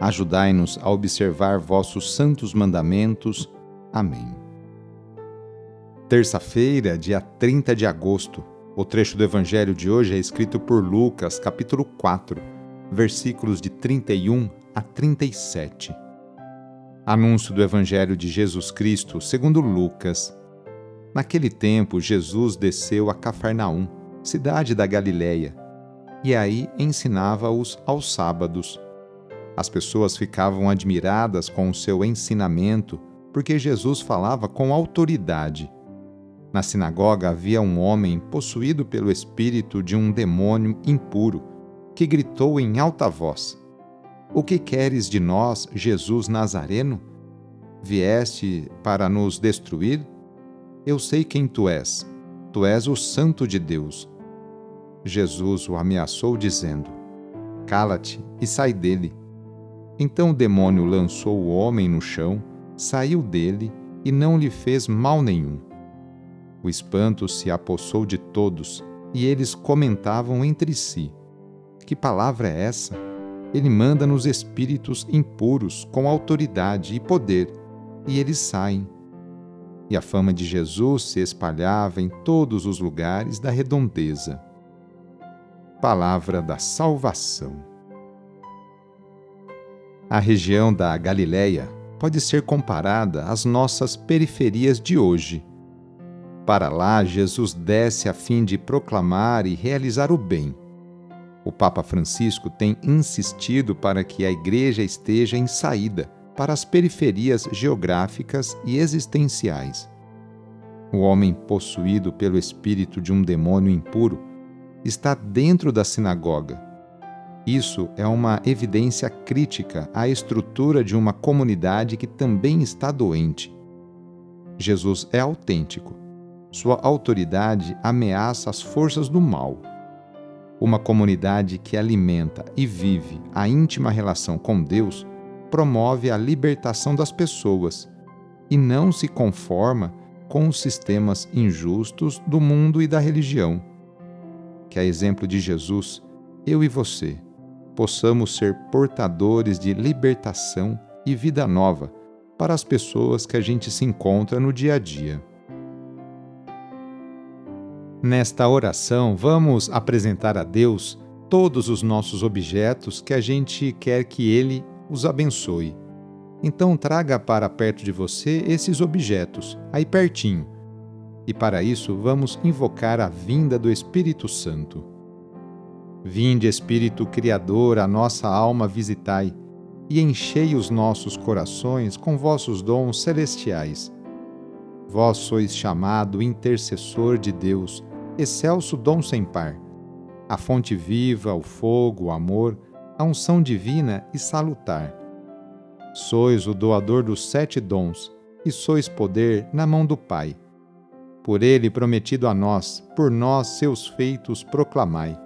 Ajudai-nos a observar vossos santos mandamentos. Amém. Terça-feira, dia 30 de agosto. O trecho do evangelho de hoje é escrito por Lucas, capítulo 4, versículos de 31 a 37. Anúncio do evangelho de Jesus Cristo, segundo Lucas. Naquele tempo, Jesus desceu a Cafarnaum, cidade da Galiléia, e aí ensinava-os aos sábados. As pessoas ficavam admiradas com o seu ensinamento, porque Jesus falava com autoridade. Na sinagoga havia um homem possuído pelo espírito de um demônio impuro, que gritou em alta voz: O que queres de nós, Jesus Nazareno? Vieste para nos destruir? Eu sei quem tu és. Tu és o Santo de Deus. Jesus o ameaçou, dizendo: Cala-te e sai dele. Então o demônio lançou o homem no chão, saiu dele e não lhe fez mal nenhum. O espanto se apossou de todos e eles comentavam entre si: Que palavra é essa? Ele manda nos espíritos impuros com autoridade e poder, e eles saem. E a fama de Jesus se espalhava em todos os lugares da redondeza. Palavra da Salvação. A região da Galileia pode ser comparada às nossas periferias de hoje. Para lá, Jesus desce a fim de proclamar e realizar o bem. O Papa Francisco tem insistido para que a Igreja esteja em saída para as periferias geográficas e existenciais. O homem possuído pelo espírito de um demônio impuro está dentro da sinagoga isso é uma evidência crítica à estrutura de uma comunidade que também está doente. Jesus é autêntico. Sua autoridade ameaça as forças do mal. Uma comunidade que alimenta e vive a íntima relação com Deus promove a libertação das pessoas e não se conforma com os sistemas injustos do mundo e da religião. Que a exemplo de Jesus, eu e você possamos ser portadores de libertação e vida nova para as pessoas que a gente se encontra no dia a dia. Nesta oração, vamos apresentar a Deus todos os nossos objetos que a gente quer que Ele os abençoe. Então, traga para perto de você esses objetos, aí pertinho. E para isso, vamos invocar a vinda do Espírito Santo. Vinde, Espírito Criador, a nossa alma visitai, e enchei os nossos corações com vossos dons celestiais. Vós sois chamado intercessor de Deus, excelso dom sem par, a fonte viva, o fogo, o amor, a unção divina e salutar. Sois o doador dos sete dons, e sois poder na mão do Pai. Por ele prometido a nós, por nós seus feitos proclamai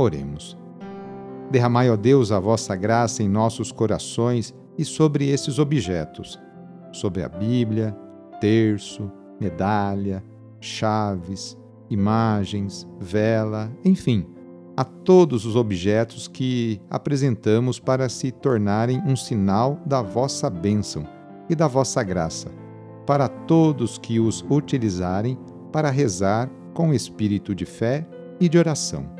Oremos. Derramai, ó Deus, a vossa graça em nossos corações e sobre esses objetos. sobre a Bíblia, terço, medalha, chaves, imagens, vela, enfim, a todos os objetos que apresentamos para se tornarem um sinal da vossa bênção e da vossa graça, para todos que os utilizarem para rezar com espírito de fé e de oração.